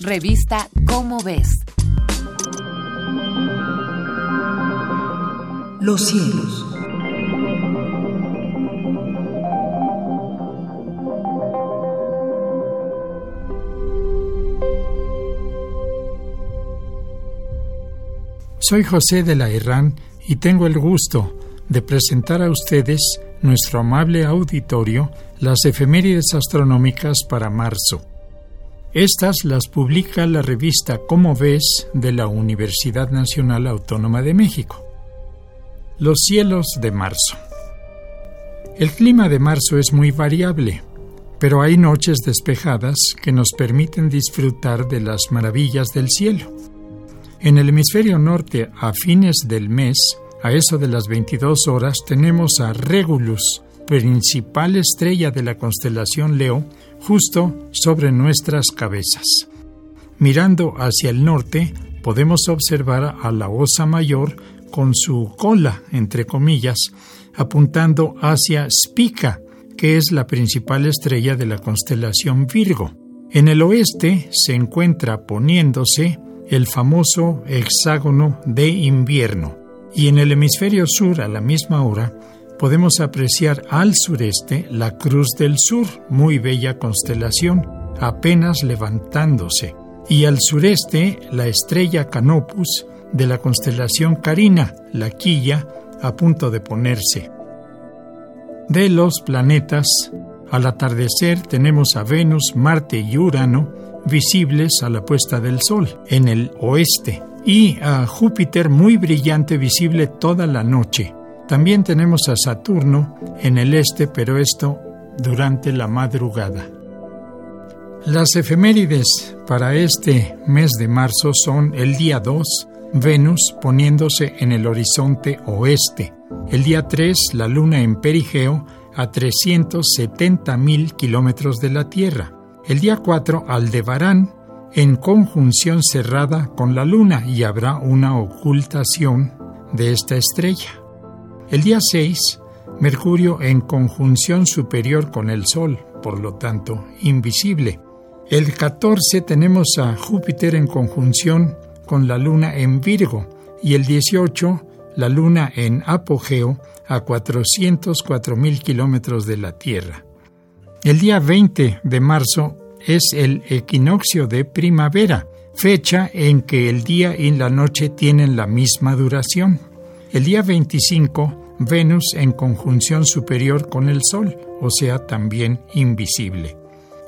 Revista Cómo ves. Los cielos. Soy José de la Herrán y tengo el gusto de presentar a ustedes, nuestro amable auditorio, las efemérides astronómicas para marzo. Estas las publica la revista Cómo ves de la Universidad Nacional Autónoma de México. Los cielos de marzo. El clima de marzo es muy variable, pero hay noches despejadas que nos permiten disfrutar de las maravillas del cielo. En el hemisferio norte, a fines del mes, a eso de las 22 horas, tenemos a Regulus, principal estrella de la constelación Leo, justo sobre nuestras cabezas. Mirando hacia el norte, podemos observar a la Osa Mayor con su cola, entre comillas, apuntando hacia Spica, que es la principal estrella de la constelación Virgo. En el oeste se encuentra poniéndose el famoso hexágono de invierno. Y en el hemisferio sur, a la misma hora, podemos apreciar al sureste la Cruz del Sur, muy bella constelación, apenas levantándose, y al sureste la estrella Canopus de la constelación Carina, la quilla, a punto de ponerse. De los planetas, al atardecer tenemos a Venus, Marte y Urano, visibles a la puesta del sol en el oeste y a Júpiter muy brillante visible toda la noche. También tenemos a Saturno en el este, pero esto durante la madrugada. Las efemérides para este mes de marzo son el día 2, Venus poniéndose en el horizonte oeste, el día 3, la luna en perigeo a 370 mil kilómetros de la Tierra, el día 4, Aldebarán, en conjunción cerrada con la Luna y habrá una ocultación de esta estrella. El día 6, Mercurio en conjunción superior con el Sol, por lo tanto, invisible. El 14 tenemos a Júpiter en conjunción con la Luna en Virgo y el 18 la Luna en apogeo a 404 mil kilómetros de la Tierra. El día 20 de marzo es el equinoccio de primavera, fecha en que el día y la noche tienen la misma duración. El día 25, Venus en conjunción superior con el Sol, o sea, también invisible.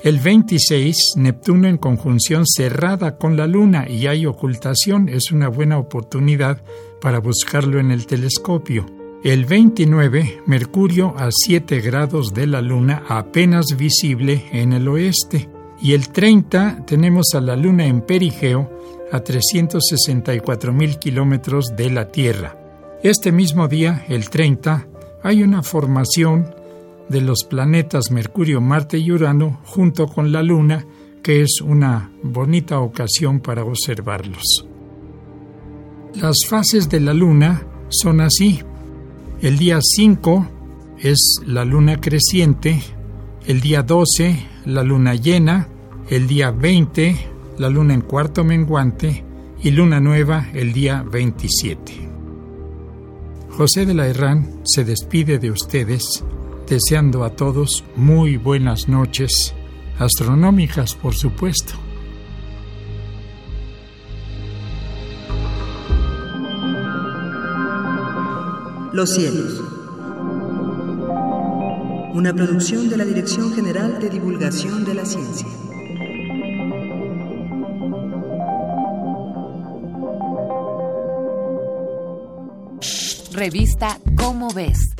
El 26, Neptuno en conjunción cerrada con la Luna y hay ocultación, es una buena oportunidad para buscarlo en el telescopio. El 29, Mercurio a 7 grados de la Luna apenas visible en el oeste. Y el 30 tenemos a la Luna en perigeo a 364 mil kilómetros de la Tierra. Este mismo día, el 30, hay una formación de los planetas Mercurio, Marte y Urano junto con la Luna, que es una bonita ocasión para observarlos. Las fases de la Luna son así. El día 5 es la luna creciente, el día 12 la luna llena, el día 20 la luna en cuarto menguante y luna nueva el día 27. José de la Herrán se despide de ustedes deseando a todos muy buenas noches, astronómicas por supuesto. Los cielos. Una producción de la Dirección General de Divulgación de la Ciencia. Revista Cómo ves